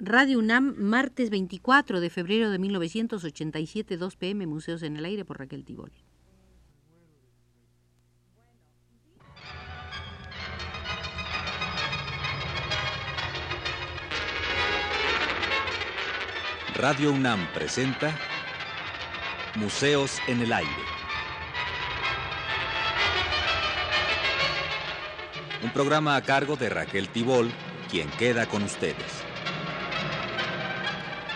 Radio UNAM, martes 24 de febrero de 1987, 2 pm, Museos en el Aire por Raquel Tibol. Radio UNAM presenta Museos en el Aire. Un programa a cargo de Raquel Tibol, quien queda con ustedes.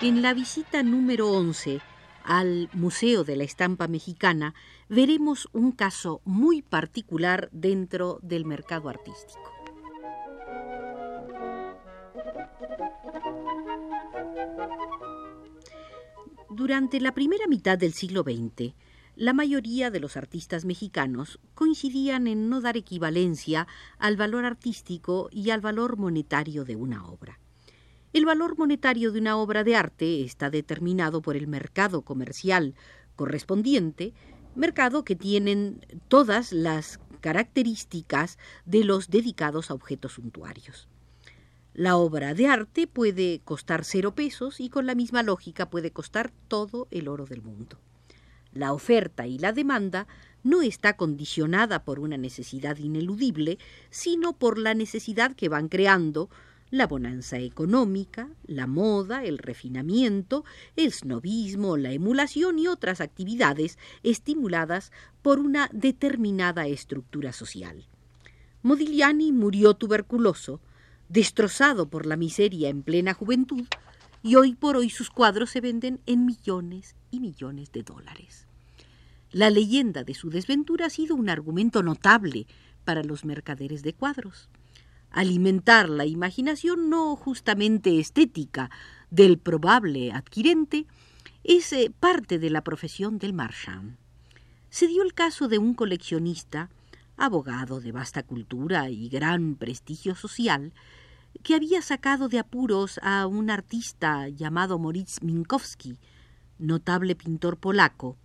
En la visita número 11 al Museo de la Estampa Mexicana veremos un caso muy particular dentro del mercado artístico. Durante la primera mitad del siglo XX, la mayoría de los artistas mexicanos coincidían en no dar equivalencia al valor artístico y al valor monetario de una obra. El valor monetario de una obra de arte está determinado por el mercado comercial correspondiente, mercado que tienen todas las características de los dedicados a objetos suntuarios. La obra de arte puede costar cero pesos y con la misma lógica puede costar todo el oro del mundo. La oferta y la demanda no está condicionada por una necesidad ineludible, sino por la necesidad que van creando la bonanza económica, la moda, el refinamiento, el snobismo, la emulación y otras actividades estimuladas por una determinada estructura social. Modigliani murió tuberculoso, destrozado por la miseria en plena juventud, y hoy por hoy sus cuadros se venden en millones y millones de dólares. La leyenda de su desventura ha sido un argumento notable para los mercaderes de cuadros alimentar la imaginación no justamente estética del probable adquirente, es eh, parte de la profesión del marchand. Se dio el caso de un coleccionista, abogado de vasta cultura y gran prestigio social, que había sacado de apuros a un artista llamado Moritz Minkowski, notable pintor polaco,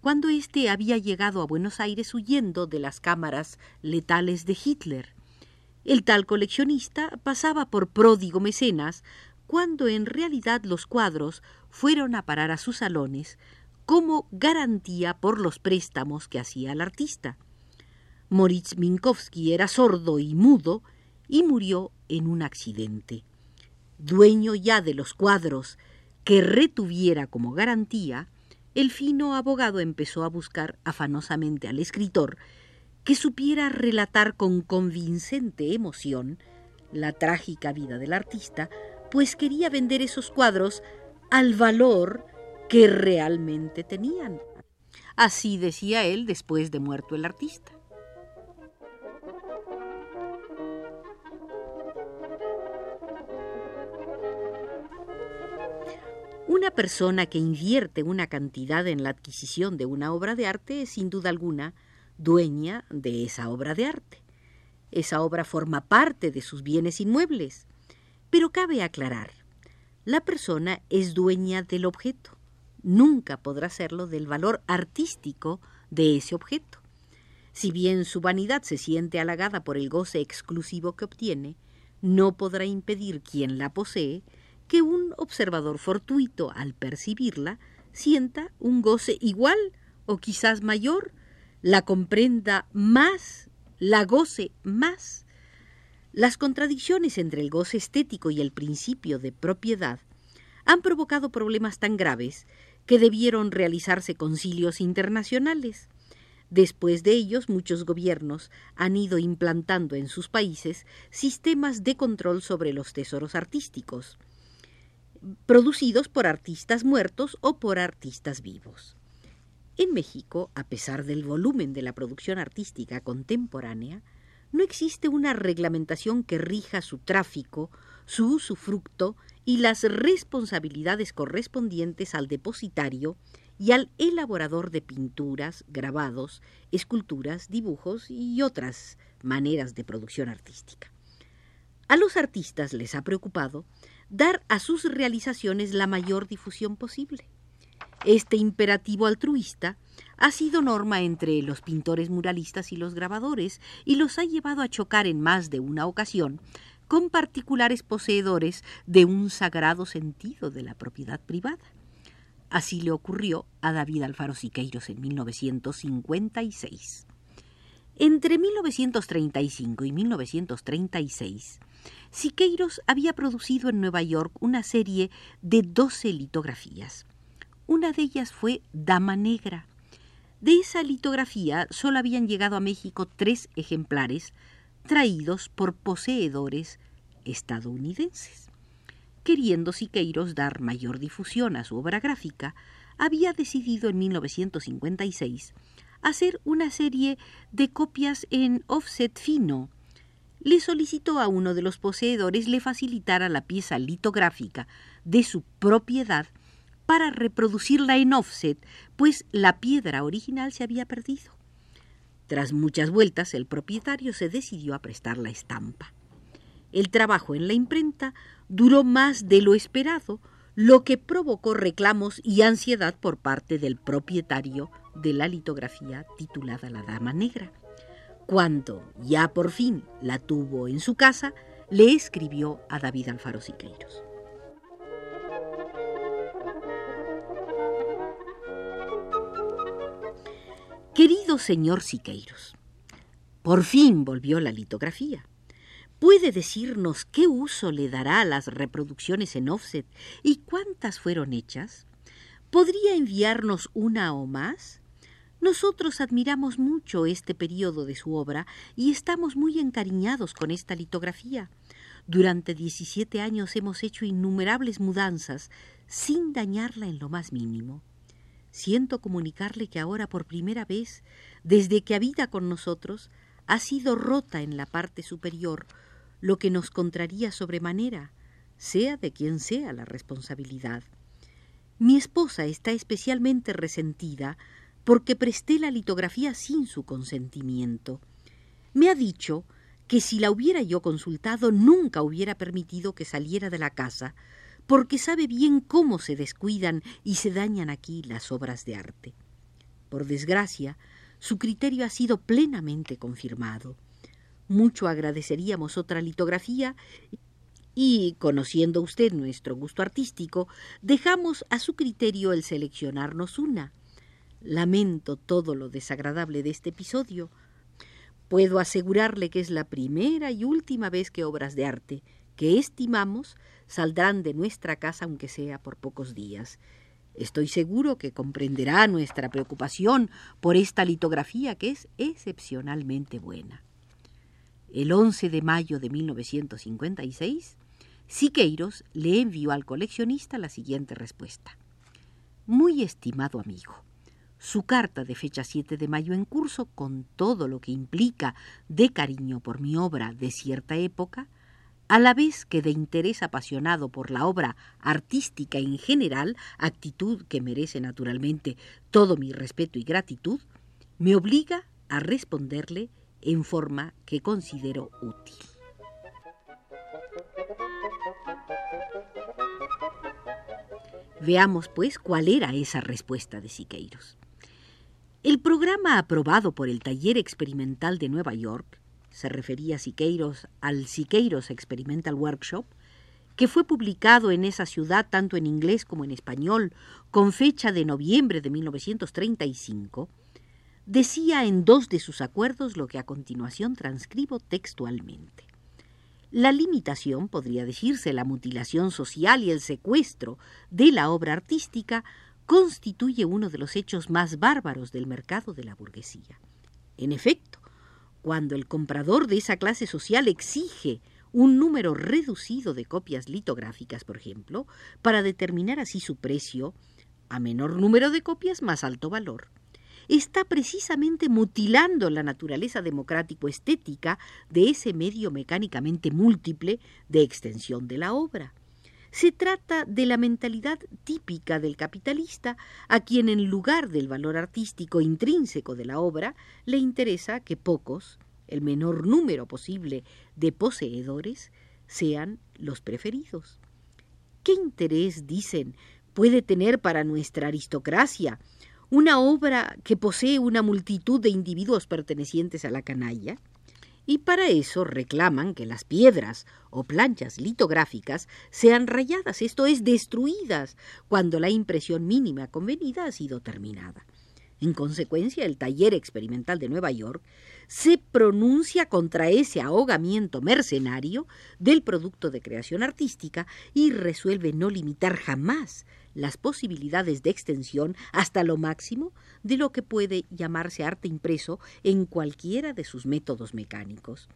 cuando éste había llegado a Buenos Aires huyendo de las cámaras letales de Hitler. El tal coleccionista pasaba por pródigo mecenas cuando en realidad los cuadros fueron a parar a sus salones como garantía por los préstamos que hacía el artista. Moritz Minkowski era sordo y mudo y murió en un accidente. Dueño ya de los cuadros que retuviera como garantía, el fino abogado empezó a buscar afanosamente al escritor que supiera relatar con convincente emoción la trágica vida del artista, pues quería vender esos cuadros al valor que realmente tenían. Así decía él después de muerto el artista. Una persona que invierte una cantidad en la adquisición de una obra de arte es sin duda alguna dueña de esa obra de arte. Esa obra forma parte de sus bienes inmuebles. Pero cabe aclarar, la persona es dueña del objeto. Nunca podrá serlo del valor artístico de ese objeto. Si bien su vanidad se siente halagada por el goce exclusivo que obtiene, no podrá impedir quien la posee que un observador fortuito al percibirla sienta un goce igual o quizás mayor la comprenda más, la goce más. Las contradicciones entre el goce estético y el principio de propiedad han provocado problemas tan graves que debieron realizarse concilios internacionales. Después de ellos, muchos gobiernos han ido implantando en sus países sistemas de control sobre los tesoros artísticos, producidos por artistas muertos o por artistas vivos. En México, a pesar del volumen de la producción artística contemporánea, no existe una reglamentación que rija su tráfico, su usufructo y las responsabilidades correspondientes al depositario y al elaborador de pinturas, grabados, esculturas, dibujos y otras maneras de producción artística. A los artistas les ha preocupado dar a sus realizaciones la mayor difusión posible. Este imperativo altruista ha sido norma entre los pintores muralistas y los grabadores y los ha llevado a chocar en más de una ocasión con particulares poseedores de un sagrado sentido de la propiedad privada. Así le ocurrió a David Alfaro Siqueiros en 1956. Entre 1935 y 1936, Siqueiros había producido en Nueva York una serie de 12 litografías. Una de ellas fue Dama Negra. De esa litografía solo habían llegado a México tres ejemplares traídos por poseedores estadounidenses. Queriendo Siqueiros dar mayor difusión a su obra gráfica, había decidido en 1956 hacer una serie de copias en offset fino. Le solicitó a uno de los poseedores le facilitara la pieza litográfica de su propiedad para reproducirla en offset, pues la piedra original se había perdido. Tras muchas vueltas, el propietario se decidió a prestar la estampa. El trabajo en la imprenta duró más de lo esperado, lo que provocó reclamos y ansiedad por parte del propietario de la litografía titulada La Dama Negra. Cuando ya por fin la tuvo en su casa, le escribió a David Alfaro Siqueiros. Querido señor Siqueiros, por fin volvió la litografía. ¿Puede decirnos qué uso le dará a las reproducciones en offset y cuántas fueron hechas? ¿Podría enviarnos una o más? Nosotros admiramos mucho este periodo de su obra y estamos muy encariñados con esta litografía. Durante 17 años hemos hecho innumerables mudanzas sin dañarla en lo más mínimo. Siento comunicarle que ahora por primera vez, desde que habita con nosotros, ha sido rota en la parte superior, lo que nos contraría sobremanera, sea de quien sea la responsabilidad. Mi esposa está especialmente resentida porque presté la litografía sin su consentimiento. Me ha dicho que si la hubiera yo consultado nunca hubiera permitido que saliera de la casa, porque sabe bien cómo se descuidan y se dañan aquí las obras de arte. Por desgracia, su criterio ha sido plenamente confirmado. Mucho agradeceríamos otra litografía y, conociendo usted nuestro gusto artístico, dejamos a su criterio el seleccionarnos una. Lamento todo lo desagradable de este episodio. Puedo asegurarle que es la primera y última vez que obras de arte que estimamos saldrán de nuestra casa aunque sea por pocos días. Estoy seguro que comprenderá nuestra preocupación por esta litografía que es excepcionalmente buena. El 11 de mayo de 1956, Siqueiros le envió al coleccionista la siguiente respuesta. Muy estimado amigo, su carta de fecha 7 de mayo en curso, con todo lo que implica de cariño por mi obra de cierta época, a la vez que de interés apasionado por la obra artística en general, actitud que merece naturalmente todo mi respeto y gratitud, me obliga a responderle en forma que considero útil. Veamos, pues, cuál era esa respuesta de Siqueiros. El programa aprobado por el Taller Experimental de Nueva York se refería Siqueiros al Siqueiros Experimental Workshop, que fue publicado en esa ciudad tanto en inglés como en español, con fecha de noviembre de 1935, decía en dos de sus acuerdos lo que a continuación transcribo textualmente. La limitación, podría decirse la mutilación social y el secuestro de la obra artística, constituye uno de los hechos más bárbaros del mercado de la burguesía. En efecto, cuando el comprador de esa clase social exige un número reducido de copias litográficas, por ejemplo, para determinar así su precio, a menor número de copias, más alto valor, está precisamente mutilando la naturaleza democrático-estética de ese medio mecánicamente múltiple de extensión de la obra. Se trata de la mentalidad típica del capitalista, a quien en lugar del valor artístico intrínseco de la obra, le interesa que pocos, el menor número posible de poseedores, sean los preferidos. ¿Qué interés, dicen, puede tener para nuestra aristocracia una obra que posee una multitud de individuos pertenecientes a la canalla? Y para eso reclaman que las piedras o planchas litográficas sean rayadas, esto es, destruidas, cuando la impresión mínima convenida ha sido terminada. En consecuencia, el taller experimental de Nueva York se pronuncia contra ese ahogamiento mercenario del producto de creación artística y resuelve no limitar jamás las posibilidades de extensión hasta lo máximo de lo que puede llamarse arte impreso en cualquiera de sus métodos mecánicos.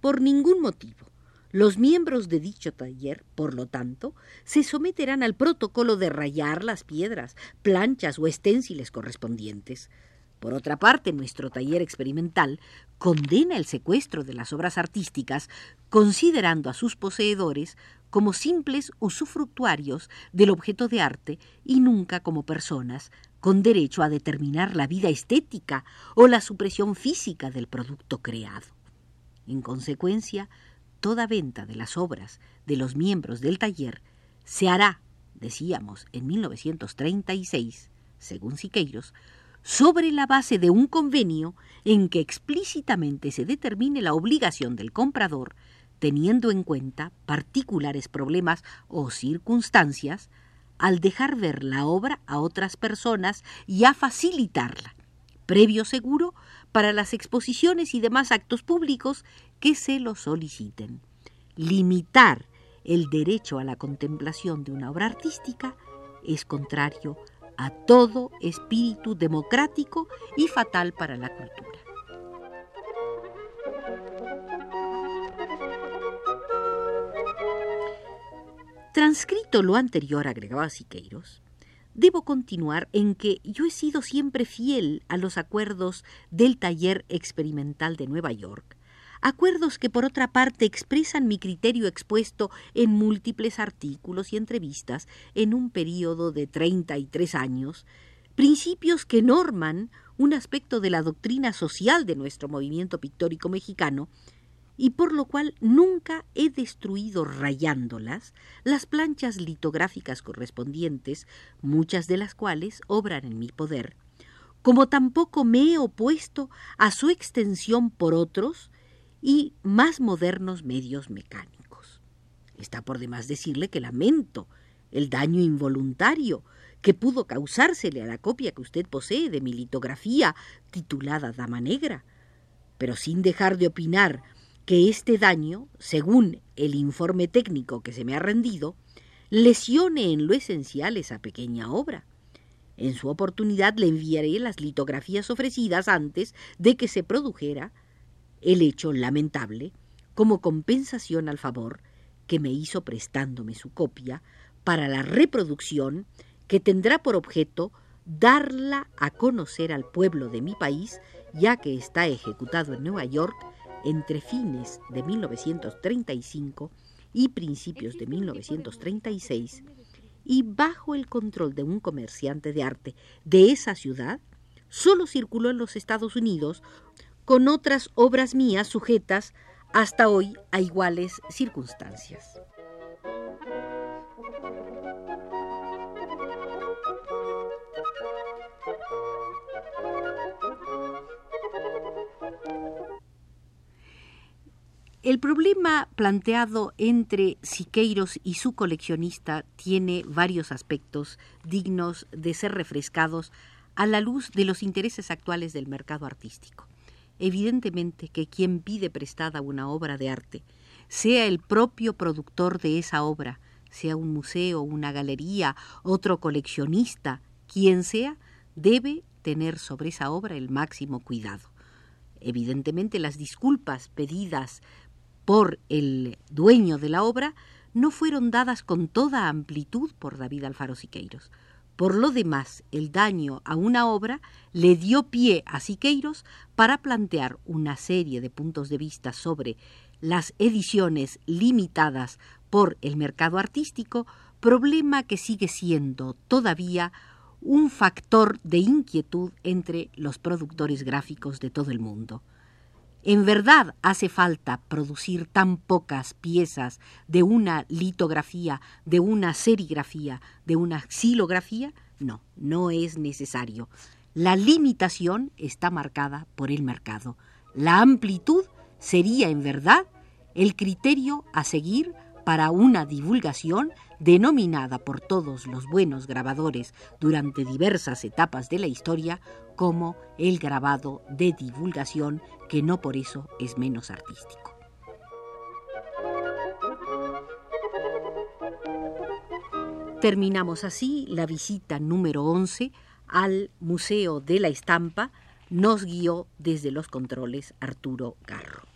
Por ningún motivo, los miembros de dicho taller, por lo tanto, se someterán al protocolo de rayar las piedras, planchas o esténciles correspondientes. Por otra parte, nuestro taller experimental condena el secuestro de las obras artísticas, considerando a sus poseedores como simples usufructuarios del objeto de arte y nunca como personas con derecho a determinar la vida estética o la supresión física del producto creado. En consecuencia, toda venta de las obras de los miembros del taller se hará, decíamos, en 1936, según Siqueiros, sobre la base de un convenio en que explícitamente se determine la obligación del comprador teniendo en cuenta particulares problemas o circunstancias, al dejar ver la obra a otras personas y a facilitarla, previo seguro para las exposiciones y demás actos públicos que se lo soliciten. Limitar el derecho a la contemplación de una obra artística es contrario a todo espíritu democrático y fatal para la cultura. Transcrito lo anterior, agregaba Siqueiros, debo continuar en que yo he sido siempre fiel a los acuerdos del taller experimental de Nueva York, acuerdos que por otra parte expresan mi criterio expuesto en múltiples artículos y entrevistas en un periodo de treinta y tres años, principios que norman un aspecto de la doctrina social de nuestro movimiento pictórico mexicano y por lo cual nunca he destruido rayándolas las planchas litográficas correspondientes, muchas de las cuales obran en mi poder, como tampoco me he opuesto a su extensión por otros y más modernos medios mecánicos. Está por demás decirle que lamento el daño involuntario que pudo causársele a la copia que usted posee de mi litografía titulada Dama Negra, pero sin dejar de opinar que este daño, según el informe técnico que se me ha rendido, lesione en lo esencial esa pequeña obra. En su oportunidad le enviaré las litografías ofrecidas antes de que se produjera el hecho lamentable como compensación al favor que me hizo prestándome su copia para la reproducción que tendrá por objeto darla a conocer al pueblo de mi país, ya que está ejecutado en Nueva York entre fines de 1935 y principios de 1936, y bajo el control de un comerciante de arte de esa ciudad, solo circuló en los Estados Unidos con otras obras mías sujetas hasta hoy a iguales circunstancias. El problema planteado entre Siqueiros y su coleccionista tiene varios aspectos dignos de ser refrescados a la luz de los intereses actuales del mercado artístico. Evidentemente que quien pide prestada una obra de arte, sea el propio productor de esa obra, sea un museo, una galería, otro coleccionista, quien sea, debe tener sobre esa obra el máximo cuidado. Evidentemente las disculpas pedidas por el dueño de la obra no fueron dadas con toda amplitud por David Alfaro Siqueiros. Por lo demás, el daño a una obra le dio pie a Siqueiros para plantear una serie de puntos de vista sobre las ediciones limitadas por el mercado artístico, problema que sigue siendo todavía un factor de inquietud entre los productores gráficos de todo el mundo. ¿En verdad hace falta producir tan pocas piezas de una litografía, de una serigrafía, de una xilografía? No, no es necesario. La limitación está marcada por el mercado. La amplitud sería en verdad el criterio a seguir para una divulgación denominada por todos los buenos grabadores durante diversas etapas de la historia como el grabado de divulgación, que no por eso es menos artístico. Terminamos así la visita número 11 al Museo de la Estampa. Nos guió desde los controles Arturo Garro.